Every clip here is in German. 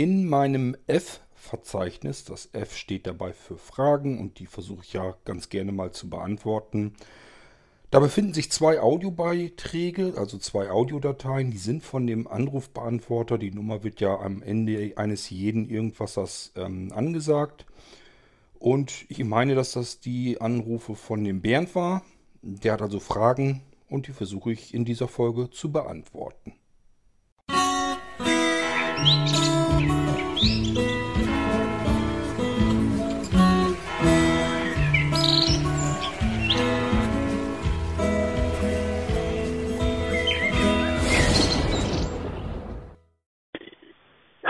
In meinem F-Verzeichnis, das F steht dabei für Fragen und die versuche ich ja ganz gerne mal zu beantworten. Da befinden sich zwei Audiobeiträge, also zwei Audiodateien, die sind von dem Anrufbeantworter. Die Nummer wird ja am Ende eines jeden irgendwas ähm, angesagt. Und ich meine, dass das die Anrufe von dem Bernd war. Der hat also Fragen und die versuche ich in dieser Folge zu beantworten.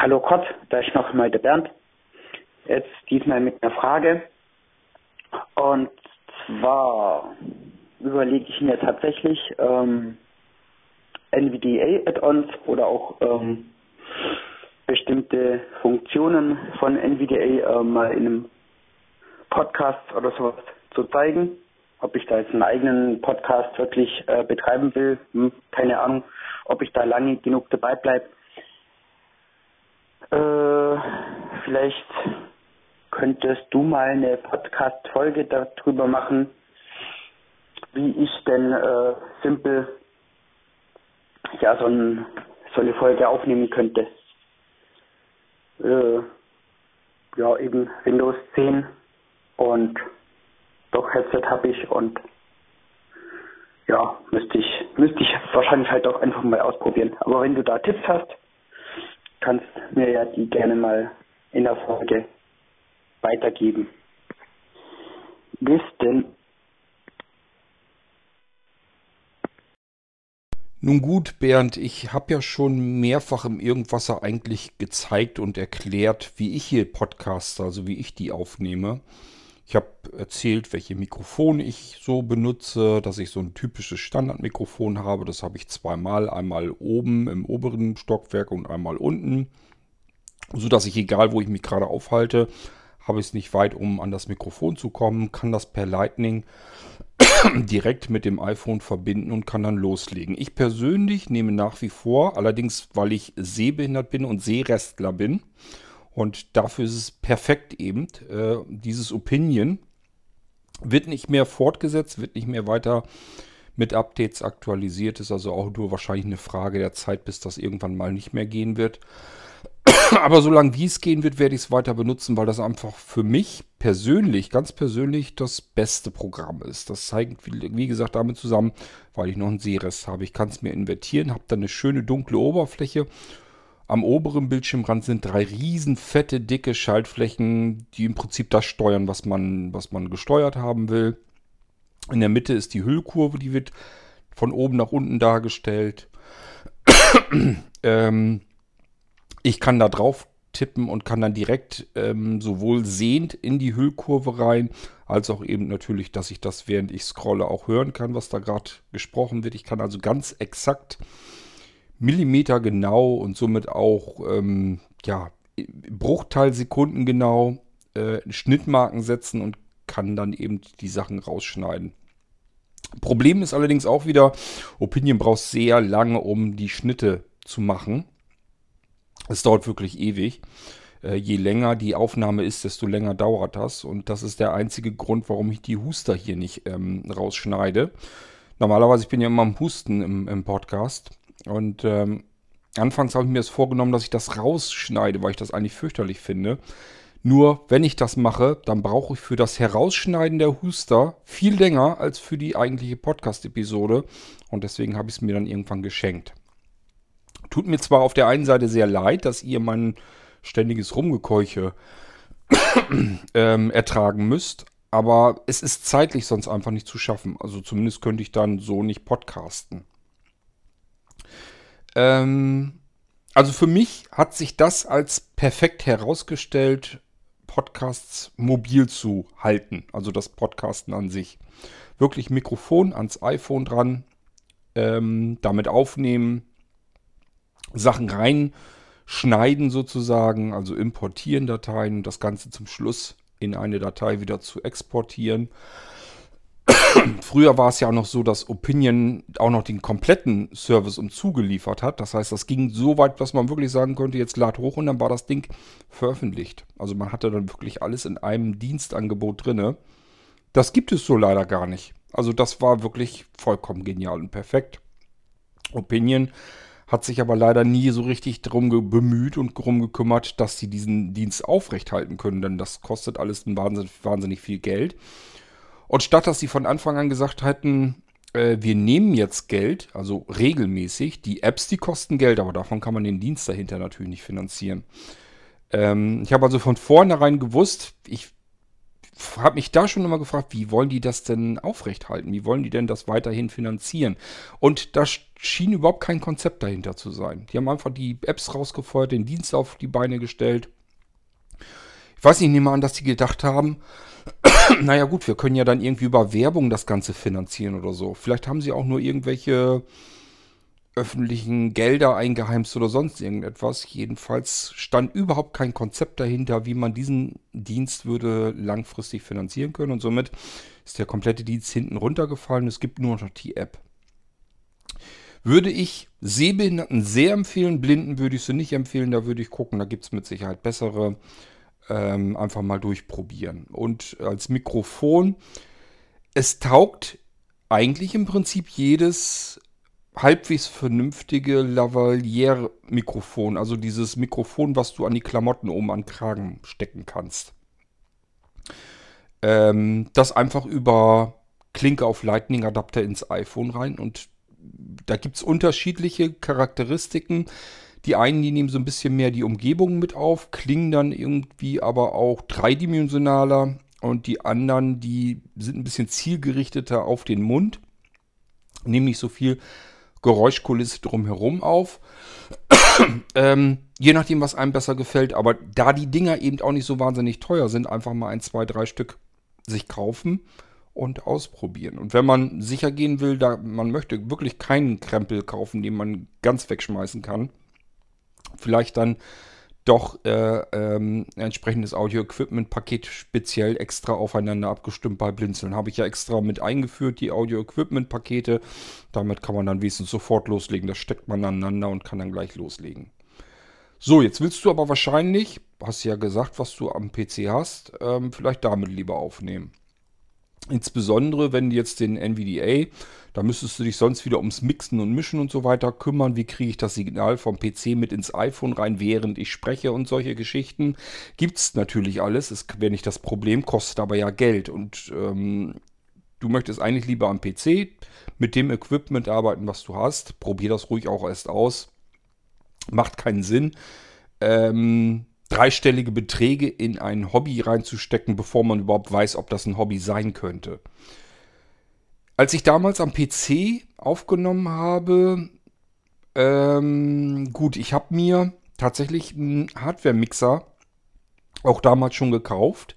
Hallo Kurt, da ist noch mal der Bernd. Jetzt diesmal mit einer Frage. Und zwar überlege ich mir tatsächlich ähm, NVDA-Add-ons oder auch ähm, bestimmte Funktionen von NVDA äh, mal in einem Podcast oder sowas zu zeigen. Ob ich da jetzt einen eigenen Podcast wirklich äh, betreiben will, hm, keine Ahnung. Ob ich da lange genug dabei bleibe. Äh, vielleicht könntest du mal eine Podcast-Folge darüber machen, wie ich denn äh, simpel ja so, ein, so eine Folge aufnehmen könnte. Äh, ja, eben Windows 10 und doch Headset habe ich und ja, müsste ich, müsste ich wahrscheinlich halt auch einfach mal ausprobieren. Aber wenn du da Tipps hast, kannst mir ja die gerne mal in der Folge weitergeben. Bis denn. Nun gut, Bernd, ich habe ja schon mehrfach im Irgendwasser eigentlich gezeigt und erklärt, wie ich hier Podcaster, also wie ich die aufnehme. Ich habe erzählt, welche Mikrofone ich so benutze, dass ich so ein typisches Standardmikrofon habe. Das habe ich zweimal, einmal oben im oberen Stockwerk und einmal unten, so dass ich egal, wo ich mich gerade aufhalte, habe ich es nicht weit, um an das Mikrofon zu kommen, kann das per Lightning direkt mit dem iPhone verbinden und kann dann loslegen. Ich persönlich nehme nach wie vor, allerdings weil ich sehbehindert bin und Sehrestler bin, und dafür ist es perfekt eben. Äh, dieses Opinion wird nicht mehr fortgesetzt, wird nicht mehr weiter mit Updates aktualisiert. Ist also auch nur wahrscheinlich eine Frage der Zeit, bis das irgendwann mal nicht mehr gehen wird. Aber solange wie es gehen wird, werde ich es weiter benutzen, weil das einfach für mich persönlich, ganz persönlich, das beste Programm ist. Das zeigt, wie gesagt, damit zusammen, weil ich noch einen Sehrest habe. Ich kann es mir invertieren, habe dann eine schöne dunkle Oberfläche am oberen Bildschirmrand sind drei riesen fette, dicke Schaltflächen, die im Prinzip das steuern, was man, was man gesteuert haben will. In der Mitte ist die Hüllkurve, die wird von oben nach unten dargestellt. ähm, ich kann da drauf tippen und kann dann direkt ähm, sowohl sehend in die Hüllkurve rein, als auch eben natürlich, dass ich das während ich scrolle auch hören kann, was da gerade gesprochen wird. Ich kann also ganz exakt Millimeter genau und somit auch ähm, ja, Bruchteilsekunden genau äh, Schnittmarken setzen und kann dann eben die Sachen rausschneiden. Problem ist allerdings auch wieder, Opinion braucht sehr lange, um die Schnitte zu machen. Es dauert wirklich ewig. Äh, je länger die Aufnahme ist, desto länger dauert das. Und das ist der einzige Grund, warum ich die Huster hier nicht ähm, rausschneide. Normalerweise, ich bin ja immer am Husten im, im Podcast. Und ähm, anfangs habe ich mir das vorgenommen, dass ich das rausschneide, weil ich das eigentlich fürchterlich finde. Nur wenn ich das mache, dann brauche ich für das Herausschneiden der Huster viel länger als für die eigentliche Podcast-Episode. Und deswegen habe ich es mir dann irgendwann geschenkt. Tut mir zwar auf der einen Seite sehr leid, dass ihr mein ständiges Rumgekeuche ähm, ertragen müsst, aber es ist zeitlich sonst einfach nicht zu schaffen. Also zumindest könnte ich dann so nicht podcasten. Ähm, also für mich hat sich das als perfekt herausgestellt, Podcasts mobil zu halten. Also das Podcasten an sich. Wirklich Mikrofon ans iPhone dran, ähm, damit aufnehmen, Sachen reinschneiden sozusagen, also importieren Dateien und das Ganze zum Schluss in eine Datei wieder zu exportieren. Früher war es ja auch noch so, dass Opinion auch noch den kompletten Service um zugeliefert hat. Das heißt, das ging so weit, dass man wirklich sagen konnte, jetzt lad hoch und dann war das Ding veröffentlicht. Also man hatte dann wirklich alles in einem Dienstangebot drinne. Das gibt es so leider gar nicht. Also das war wirklich vollkommen genial und perfekt. Opinion hat sich aber leider nie so richtig darum bemüht und darum gekümmert, dass sie diesen Dienst aufrechthalten können, denn das kostet alles wahnsinnig, wahnsinnig viel Geld. Und statt dass sie von Anfang an gesagt hätten, äh, wir nehmen jetzt Geld, also regelmäßig, die Apps, die kosten Geld, aber davon kann man den Dienst dahinter natürlich nicht finanzieren. Ähm, ich habe also von vornherein gewusst, ich habe mich da schon immer gefragt, wie wollen die das denn aufrechthalten? Wie wollen die denn das weiterhin finanzieren? Und da schien überhaupt kein Konzept dahinter zu sein. Die haben einfach die Apps rausgefeuert, den Dienst auf die Beine gestellt. Ich weiß nicht, ich nehme an, dass die gedacht haben, naja gut, wir können ja dann irgendwie über Werbung das Ganze finanzieren oder so. Vielleicht haben sie auch nur irgendwelche öffentlichen Gelder eingeheimst oder sonst irgendetwas. Jedenfalls stand überhaupt kein Konzept dahinter, wie man diesen Dienst würde langfristig finanzieren können. Und somit ist der komplette Dienst hinten runtergefallen. Es gibt nur noch die App. Würde ich Sehbehinderten sehr empfehlen, Blinden würde ich sie nicht empfehlen. Da würde ich gucken, da gibt es mit Sicherheit bessere. Ähm, einfach mal durchprobieren. Und als Mikrofon, es taugt eigentlich im Prinzip jedes halbwegs vernünftige Lavalier-Mikrofon. Also dieses Mikrofon, was du an die Klamotten oben an Kragen stecken kannst. Ähm, das einfach über Klinke auf Lightning-Adapter ins iPhone rein. Und da gibt es unterschiedliche Charakteristiken. Die einen, die nehmen so ein bisschen mehr die Umgebung mit auf, klingen dann irgendwie aber auch dreidimensionaler. Und die anderen, die sind ein bisschen zielgerichteter auf den Mund. Nehmen nicht so viel Geräuschkulisse drumherum auf. ähm, je nachdem, was einem besser gefällt. Aber da die Dinger eben auch nicht so wahnsinnig teuer sind, einfach mal ein, zwei, drei Stück sich kaufen und ausprobieren. Und wenn man sicher gehen will, da man möchte wirklich keinen Krempel kaufen, den man ganz wegschmeißen kann, vielleicht dann doch äh, ähm, entsprechendes Audio-Equipment-Paket speziell extra aufeinander abgestimmt bei Blinzeln. Habe ich ja extra mit eingeführt, die Audio-Equipment-Pakete. Damit kann man dann wenigstens sofort loslegen. Das steckt man aneinander und kann dann gleich loslegen. So, jetzt willst du aber wahrscheinlich, hast ja gesagt, was du am PC hast, ähm, vielleicht damit lieber aufnehmen. Insbesondere, wenn jetzt den NVDA, da müsstest du dich sonst wieder ums Mixen und Mischen und so weiter kümmern. Wie kriege ich das Signal vom PC mit ins iPhone rein, während ich spreche und solche Geschichten. Gibt es natürlich alles, ist wäre nicht das Problem, kostet aber ja Geld. Und ähm, du möchtest eigentlich lieber am PC mit dem Equipment arbeiten, was du hast. Probier das ruhig auch erst aus. Macht keinen Sinn. Ähm, dreistellige Beträge in ein Hobby reinzustecken, bevor man überhaupt weiß, ob das ein Hobby sein könnte. Als ich damals am PC aufgenommen habe, ähm, gut, ich habe mir tatsächlich einen Hardware-Mixer auch damals schon gekauft.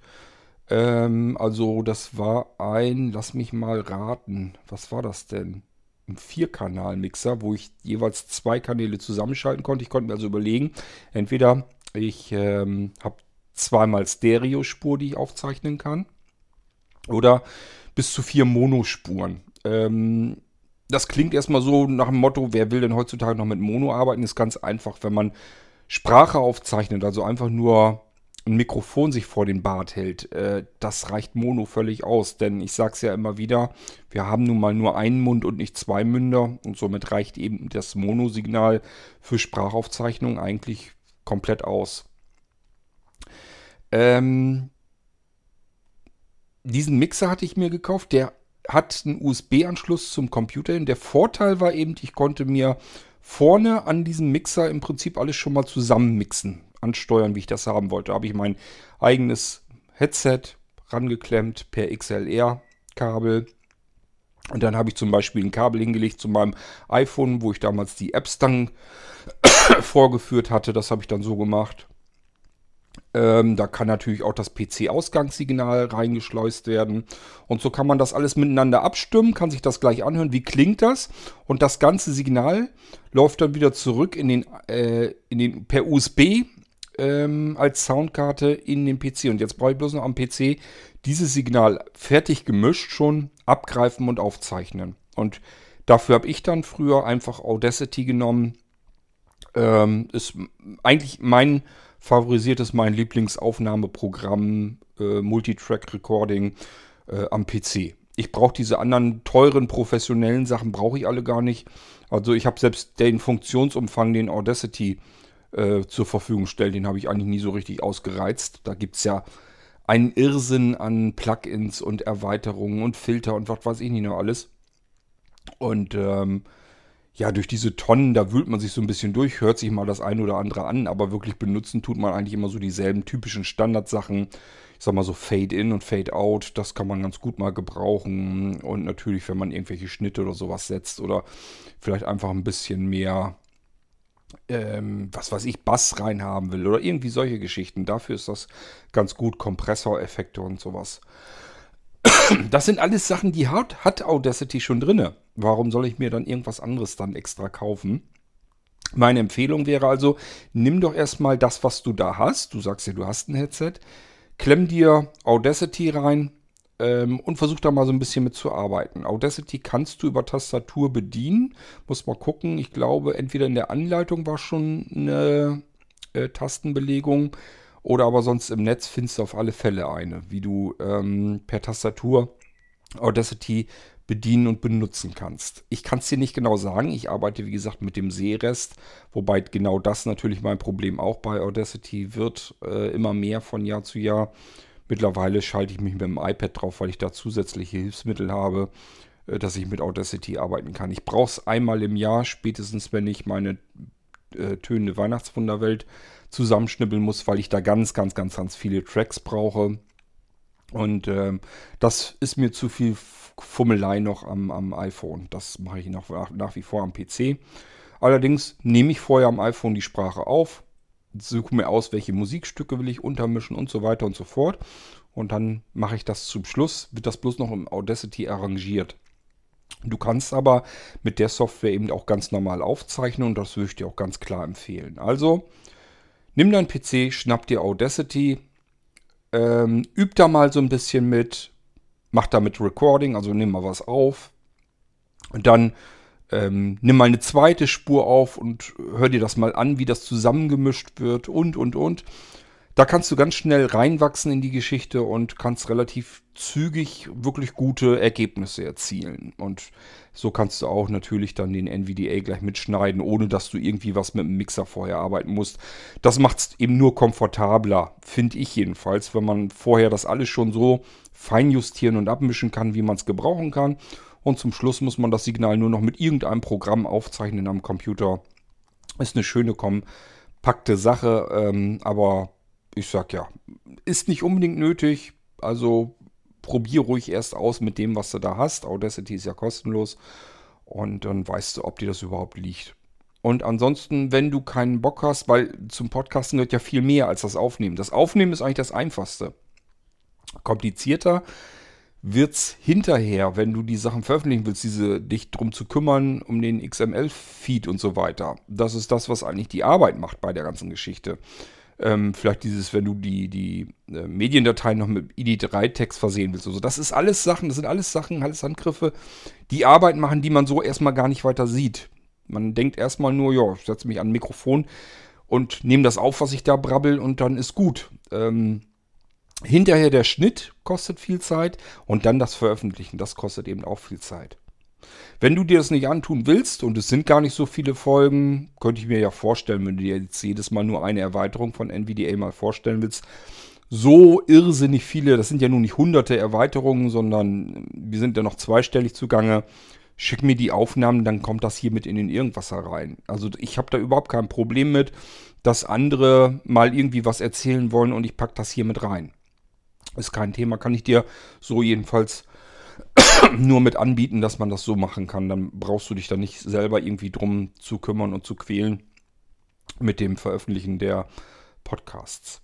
Ähm, also das war ein, lass mich mal raten, was war das denn? Ein Vierkanal-Mixer, wo ich jeweils zwei Kanäle zusammenschalten konnte. Ich konnte mir also überlegen, entweder ich ähm, habe zweimal Stereospur, die ich aufzeichnen kann. Oder bis zu vier Monospuren. Ähm, das klingt erstmal so nach dem Motto, wer will denn heutzutage noch mit Mono arbeiten? Ist ganz einfach, wenn man Sprache aufzeichnet, also einfach nur ein Mikrofon sich vor den Bart hält, äh, das reicht Mono völlig aus. Denn ich sage es ja immer wieder, wir haben nun mal nur einen Mund und nicht zwei Münder und somit reicht eben das Monosignal für Sprachaufzeichnung eigentlich komplett aus. Ähm, diesen Mixer hatte ich mir gekauft, der hat einen USB-Anschluss zum Computer. Der Vorteil war eben, ich konnte mir vorne an diesem Mixer im Prinzip alles schon mal zusammenmixen, ansteuern, wie ich das haben wollte. Da habe ich mein eigenes Headset rangeklemmt per XLR-Kabel. Und dann habe ich zum Beispiel ein Kabel hingelegt zu meinem iPhone, wo ich damals die Apps dann vorgeführt hatte. Das habe ich dann so gemacht. Ähm, da kann natürlich auch das PC-Ausgangssignal reingeschleust werden. Und so kann man das alles miteinander abstimmen, kann sich das gleich anhören, wie klingt das. Und das ganze Signal läuft dann wieder zurück in den, äh, in den per USB ähm, als Soundkarte in den PC. Und jetzt brauche ich bloß noch am PC dieses Signal fertig gemischt schon abgreifen und aufzeichnen. Und dafür habe ich dann früher einfach Audacity genommen. Ähm, ist eigentlich mein favorisiertes, mein Lieblingsaufnahmeprogramm, äh, Multitrack Recording äh, am PC. Ich brauche diese anderen teuren professionellen Sachen, brauche ich alle gar nicht. Also ich habe selbst den Funktionsumfang, den Audacity äh, zur Verfügung stellt, den habe ich eigentlich nie so richtig ausgereizt. Da gibt es ja einen Irrsinn an Plugins und Erweiterungen und Filter und was weiß ich nicht noch alles. Und ähm, ja, durch diese Tonnen, da wühlt man sich so ein bisschen durch, hört sich mal das eine oder andere an, aber wirklich benutzen tut man eigentlich immer so dieselben typischen Standardsachen ich sag mal so Fade in und Fade out, das kann man ganz gut mal gebrauchen. Und natürlich, wenn man irgendwelche Schnitte oder sowas setzt oder vielleicht einfach ein bisschen mehr, ähm, was weiß ich, Bass reinhaben will oder irgendwie solche Geschichten. Dafür ist das ganz gut, Kompressoreffekte und sowas. Das sind alles Sachen, die hat, hat Audacity schon drinne. Warum soll ich mir dann irgendwas anderes dann extra kaufen? Meine Empfehlung wäre also, nimm doch erstmal das, was du da hast. Du sagst ja, du hast ein Headset Klemm dir Audacity rein ähm, und versuch da mal so ein bisschen mit zu arbeiten. Audacity kannst du über Tastatur bedienen. Muss mal gucken. Ich glaube, entweder in der Anleitung war schon eine äh, Tastenbelegung oder aber sonst im Netz findest du auf alle Fälle eine, wie du ähm, per Tastatur Audacity bedienen und benutzen kannst. Ich kann es dir nicht genau sagen. Ich arbeite, wie gesagt, mit dem Seerest, wobei genau das natürlich mein Problem auch bei Audacity wird, äh, immer mehr von Jahr zu Jahr. Mittlerweile schalte ich mich mit dem iPad drauf, weil ich da zusätzliche Hilfsmittel habe, äh, dass ich mit Audacity arbeiten kann. Ich brauche es einmal im Jahr, spätestens wenn ich meine äh, tönende Weihnachtswunderwelt zusammenschnibbeln muss, weil ich da ganz, ganz, ganz, ganz viele Tracks brauche. Und äh, das ist mir zu viel Fummelei noch am, am iPhone. Das mache ich nach, nach wie vor am PC. Allerdings nehme ich vorher am iPhone die Sprache auf, suche mir aus, welche Musikstücke will ich untermischen und so weiter und so fort. Und dann mache ich das zum Schluss, wird das bloß noch im Audacity arrangiert. Du kannst aber mit der Software eben auch ganz normal aufzeichnen und das würde ich dir auch ganz klar empfehlen. Also nimm deinen PC, schnapp dir Audacity, ähm, üb da mal so ein bisschen mit, mach damit Recording, also nimm mal was auf. Und dann ähm, nimm mal eine zweite Spur auf und hör dir das mal an, wie das zusammengemischt wird und, und, und. Da kannst du ganz schnell reinwachsen in die Geschichte und kannst relativ zügig wirklich gute Ergebnisse erzielen. Und so kannst du auch natürlich dann den NVDA gleich mitschneiden, ohne dass du irgendwie was mit dem Mixer vorher arbeiten musst. Das macht es eben nur komfortabler, finde ich jedenfalls, wenn man vorher das alles schon so fein justieren und abmischen kann, wie man es gebrauchen kann. Und zum Schluss muss man das Signal nur noch mit irgendeinem Programm aufzeichnen am Computer. Ist eine schöne kompakte Sache, ähm, aber ich sag ja, ist nicht unbedingt nötig. Also probier ruhig erst aus mit dem, was du da hast. Audacity ist ja kostenlos. Und dann weißt du, ob dir das überhaupt liegt. Und ansonsten, wenn du keinen Bock hast, weil zum Podcasten gehört ja viel mehr als das Aufnehmen. Das Aufnehmen ist eigentlich das Einfachste. Komplizierter wird es hinterher, wenn du die Sachen veröffentlichen willst, diese dich drum zu kümmern, um den XML-Feed und so weiter. Das ist das, was eigentlich die Arbeit macht bei der ganzen Geschichte. Ähm, vielleicht dieses, wenn du die, die äh, Mediendateien noch mit ID3-Text versehen willst. Also das ist alles Sachen, das sind alles Sachen, alles Handgriffe, die Arbeit machen, die man so erstmal gar nicht weiter sieht. Man denkt erstmal nur, ja, ich setze mich an ein Mikrofon und nehme das auf, was ich da brabbel und dann ist gut. Ähm, hinterher der Schnitt kostet viel Zeit und dann das Veröffentlichen, das kostet eben auch viel Zeit. Wenn du dir das nicht antun willst, und es sind gar nicht so viele Folgen, könnte ich mir ja vorstellen, wenn du dir jetzt jedes Mal nur eine Erweiterung von NVDA mal vorstellen willst, so irrsinnig viele, das sind ja nun nicht hunderte Erweiterungen, sondern wir sind ja noch zweistellig zugange. Schick mir die Aufnahmen, dann kommt das hier mit in den Irgendwasser rein. Also ich habe da überhaupt kein Problem mit, dass andere mal irgendwie was erzählen wollen und ich packe das hier mit rein. Ist kein Thema, kann ich dir so jedenfalls nur mit anbieten, dass man das so machen kann. Dann brauchst du dich da nicht selber irgendwie drum zu kümmern und zu quälen mit dem Veröffentlichen der Podcasts.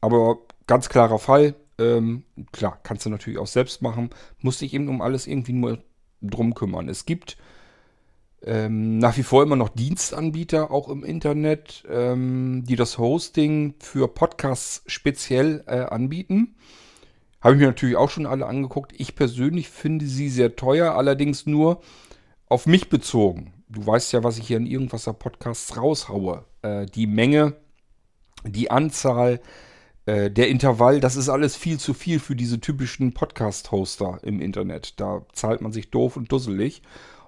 Aber ganz klarer Fall, ähm, klar, kannst du natürlich auch selbst machen, musst dich eben um alles irgendwie nur drum kümmern. Es gibt ähm, nach wie vor immer noch Dienstanbieter, auch im Internet, ähm, die das Hosting für Podcasts speziell äh, anbieten. Habe ich mir natürlich auch schon alle angeguckt. Ich persönlich finde sie sehr teuer, allerdings nur auf mich bezogen. Du weißt ja, was ich hier in irgendwaser Podcasts raushaue. Äh, die Menge, die Anzahl, äh, der Intervall, das ist alles viel zu viel für diese typischen Podcast-Hoster im Internet. Da zahlt man sich doof und dusselig.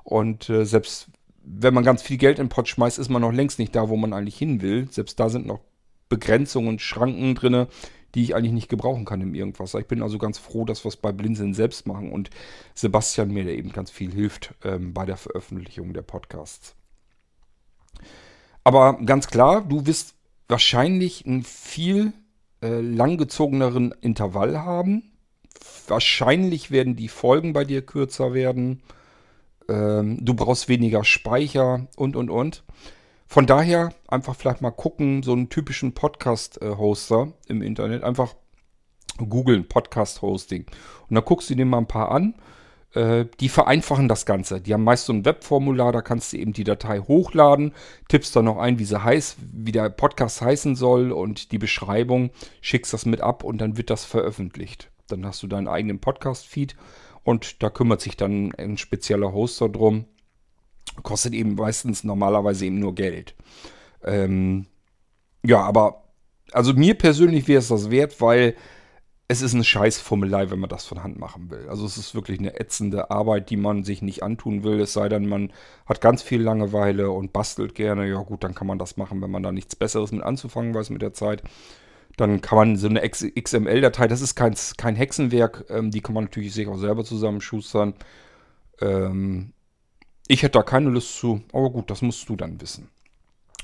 Und äh, selbst wenn man ganz viel Geld in den Pod schmeißt, ist man noch längst nicht da, wo man eigentlich hin will. Selbst da sind noch Begrenzungen und Schranken drin, die ich eigentlich nicht gebrauchen kann im Irgendwas. Ich bin also ganz froh, dass wir es bei Blinzeln selbst machen und Sebastian mir da eben ganz viel hilft ähm, bei der Veröffentlichung der Podcasts. Aber ganz klar, du wirst wahrscheinlich einen viel äh, langgezogeneren Intervall haben. Wahrscheinlich werden die Folgen bei dir kürzer werden. Ähm, du brauchst weniger Speicher und, und, und. Von daher einfach vielleicht mal gucken, so einen typischen Podcast-Hoster im Internet. Einfach googeln, Podcast-Hosting. Und dann guckst du dir mal ein paar an. Äh, die vereinfachen das Ganze. Die haben meist so ein Webformular, da kannst du eben die Datei hochladen, tippst dann noch ein, wie sie heißt, wie der Podcast heißen soll und die Beschreibung, schickst das mit ab und dann wird das veröffentlicht. Dann hast du deinen eigenen Podcast-Feed und da kümmert sich dann ein spezieller Hoster drum. Kostet eben meistens normalerweise eben nur Geld. Ähm, ja, aber also mir persönlich wäre es das wert, weil es ist eine Scheißfummelei, wenn man das von Hand machen will. Also es ist wirklich eine ätzende Arbeit, die man sich nicht antun will. Es sei denn, man hat ganz viel Langeweile und bastelt gerne. Ja gut, dann kann man das machen, wenn man da nichts Besseres mit anzufangen weiß mit der Zeit. Dann kann man so eine XML-Datei, das ist kein, kein Hexenwerk, ähm, die kann man natürlich sich auch selber zusammenschustern. Ähm, ich hätte da keine Lust zu, aber gut, das musst du dann wissen.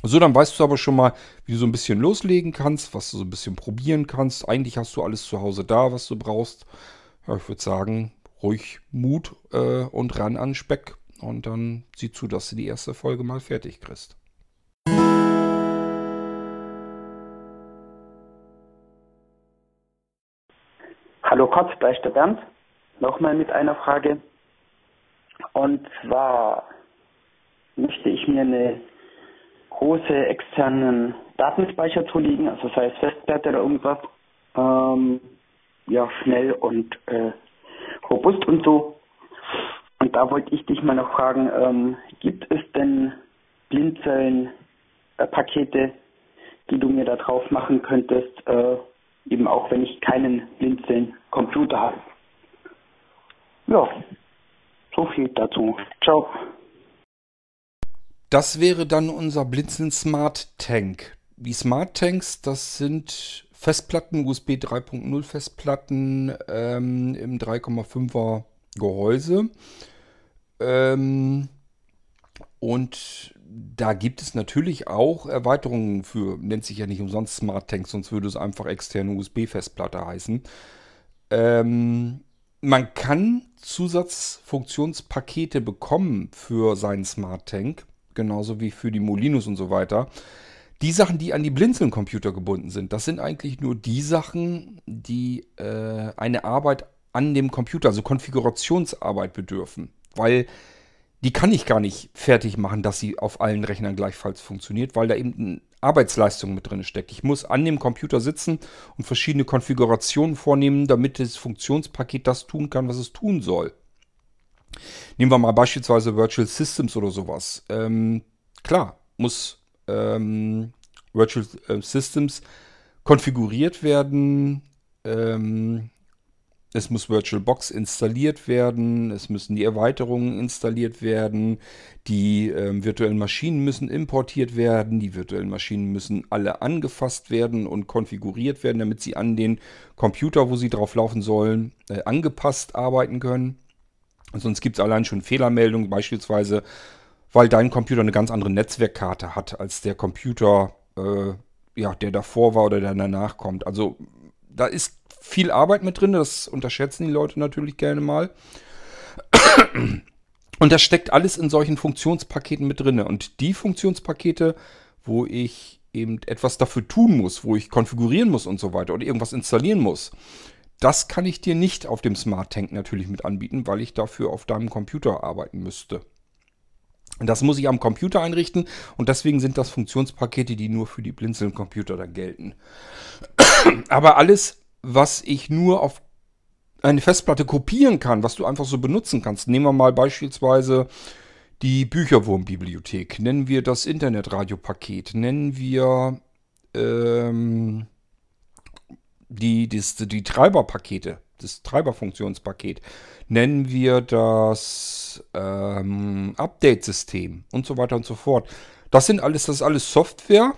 So, dann weißt du aber schon mal, wie du so ein bisschen loslegen kannst, was du so ein bisschen probieren kannst. Eigentlich hast du alles zu Hause da, was du brauchst. Ja, ich würde sagen, ruhig Mut äh, und ran an Speck. Und dann sieh zu, dass du die erste Folge mal fertig kriegst. Hallo Kotz, der Bernd. Nochmal mit einer Frage. Und zwar möchte ich mir eine große externen Datenspeicher zulegen, also sei es Festplatte oder irgendwas, ähm, ja, schnell und äh, robust und so. Und da wollte ich dich mal noch fragen, ähm, gibt es denn Blinzeln-Pakete, die du mir da drauf machen könntest, äh, eben auch wenn ich keinen Blinzeln-Computer habe. Ja, so viel dazu. Ciao. Das wäre dann unser Blinzeln Smart Tank. Die Smart Tanks, das sind Festplatten, USB 3.0 Festplatten ähm, im 3,5er Gehäuse. Ähm, und da gibt es natürlich auch Erweiterungen für, nennt sich ja nicht umsonst Smart Tank, sonst würde es einfach externe USB-Festplatte heißen. Ähm, man kann Zusatzfunktionspakete bekommen für seinen Smart Tank, genauso wie für die Molinos und so weiter. Die Sachen, die an die Blinzeln-Computer gebunden sind, das sind eigentlich nur die Sachen, die äh, eine Arbeit an dem Computer, also Konfigurationsarbeit bedürfen. Weil die kann ich gar nicht fertig machen, dass sie auf allen Rechnern gleichfalls funktioniert, weil da eben Arbeitsleistung mit drin steckt. Ich muss an dem Computer sitzen und verschiedene Konfigurationen vornehmen, damit das Funktionspaket das tun kann, was es tun soll. Nehmen wir mal beispielsweise Virtual Systems oder sowas. Ähm, klar, muss ähm, Virtual äh, Systems konfiguriert werden, ähm, es muss VirtualBox installiert werden, es müssen die Erweiterungen installiert werden, die äh, virtuellen Maschinen müssen importiert werden, die virtuellen Maschinen müssen alle angefasst werden und konfiguriert werden, damit sie an den Computer, wo sie drauf laufen sollen, äh, angepasst arbeiten können. Sonst gibt es allein schon Fehlermeldungen, beispielsweise, weil dein Computer eine ganz andere Netzwerkkarte hat als der Computer, äh, ja, der davor war oder der danach kommt. Also da ist viel Arbeit mit drin, das unterschätzen die Leute natürlich gerne mal. Und das steckt alles in solchen Funktionspaketen mit drin. Und die Funktionspakete, wo ich eben etwas dafür tun muss, wo ich konfigurieren muss und so weiter oder irgendwas installieren muss, das kann ich dir nicht auf dem Smart Tank natürlich mit anbieten, weil ich dafür auf deinem Computer arbeiten müsste. Das muss ich am Computer einrichten und deswegen sind das Funktionspakete, die nur für die Blinzeln-Computer dann gelten. Aber alles was ich nur auf eine Festplatte kopieren kann, was du einfach so benutzen kannst. Nehmen wir mal beispielsweise die Bücherwurmbibliothek, nennen wir das Internetradiopaket, nennen wir ähm, die, das, die Treiberpakete, das Treiberfunktionspaket, nennen wir das ähm, Update-System und so weiter und so fort. Das sind alles, das ist alles Software,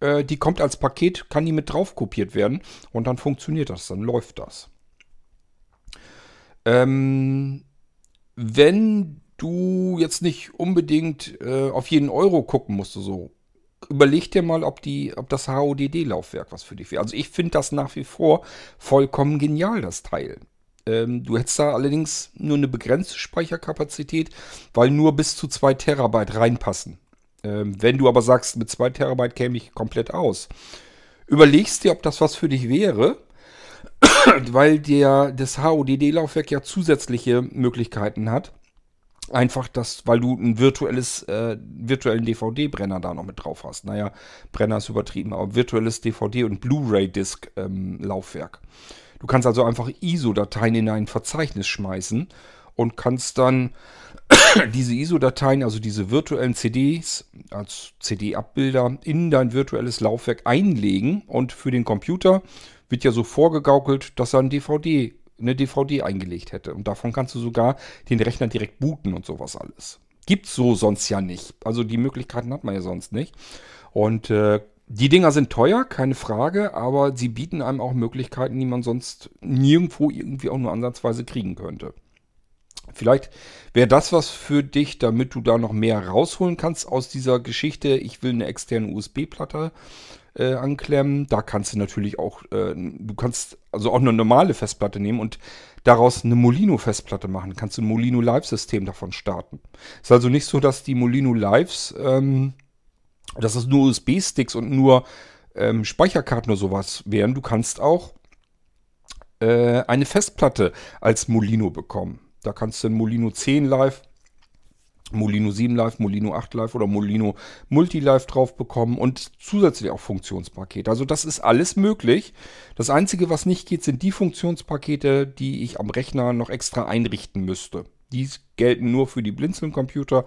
äh, die kommt als Paket, kann die mit drauf kopiert werden und dann funktioniert das, dann läuft das. Ähm, wenn du jetzt nicht unbedingt äh, auf jeden Euro gucken musst, so überleg dir mal, ob, die, ob das HODD-Laufwerk was für dich wäre. Also ich finde das nach wie vor vollkommen genial, das Teil. Ähm, du hättest da allerdings nur eine begrenzte Speicherkapazität, weil nur bis zu 2 Terabyte reinpassen. Ähm, wenn du aber sagst, mit 2 Terabyte käme ich komplett aus, überlegst dir, ob das was für dich wäre, weil der, das HODD-Laufwerk ja zusätzliche Möglichkeiten hat Einfach das, weil du ein virtuelles, äh, virtuellen DVD-Brenner da noch mit drauf hast. Naja, Brenner ist übertrieben, aber virtuelles DVD- und Blu-ray-Disc-Laufwerk. Ähm, du kannst also einfach ISO-Dateien in ein Verzeichnis schmeißen und kannst dann diese ISO-Dateien, also diese virtuellen CDs als CD-Abbilder in dein virtuelles Laufwerk einlegen und für den Computer wird ja so vorgegaukelt, dass er ein DVD eine DVD eingelegt hätte. Und davon kannst du sogar den Rechner direkt booten und sowas alles. Gibt's so sonst ja nicht. Also die Möglichkeiten hat man ja sonst nicht. Und äh, die Dinger sind teuer, keine Frage, aber sie bieten einem auch Möglichkeiten, die man sonst nirgendwo irgendwie auch nur ansatzweise kriegen könnte. Vielleicht wäre das was für dich, damit du da noch mehr rausholen kannst aus dieser Geschichte. Ich will eine externe USB-Platte äh, anklemmen. Da kannst du natürlich auch, äh, du kannst also auch eine normale Festplatte nehmen und daraus eine Molino-Festplatte machen. Kannst du ein Molino Live-System davon starten. Ist also nicht so, dass die Molino Lives, ähm, dass es nur USB-Sticks und nur ähm, Speicherkarten oder sowas wären. Du kannst auch äh, eine Festplatte als Molino bekommen. Da kannst du ein Molino 10 Live Molino 7 Live, Molino 8 Live oder Molino Multi Live drauf bekommen und zusätzlich auch Funktionspakete. Also das ist alles möglich. Das Einzige, was nicht geht, sind die Funktionspakete, die ich am Rechner noch extra einrichten müsste. Die gelten nur für die Blinzeln-Computer.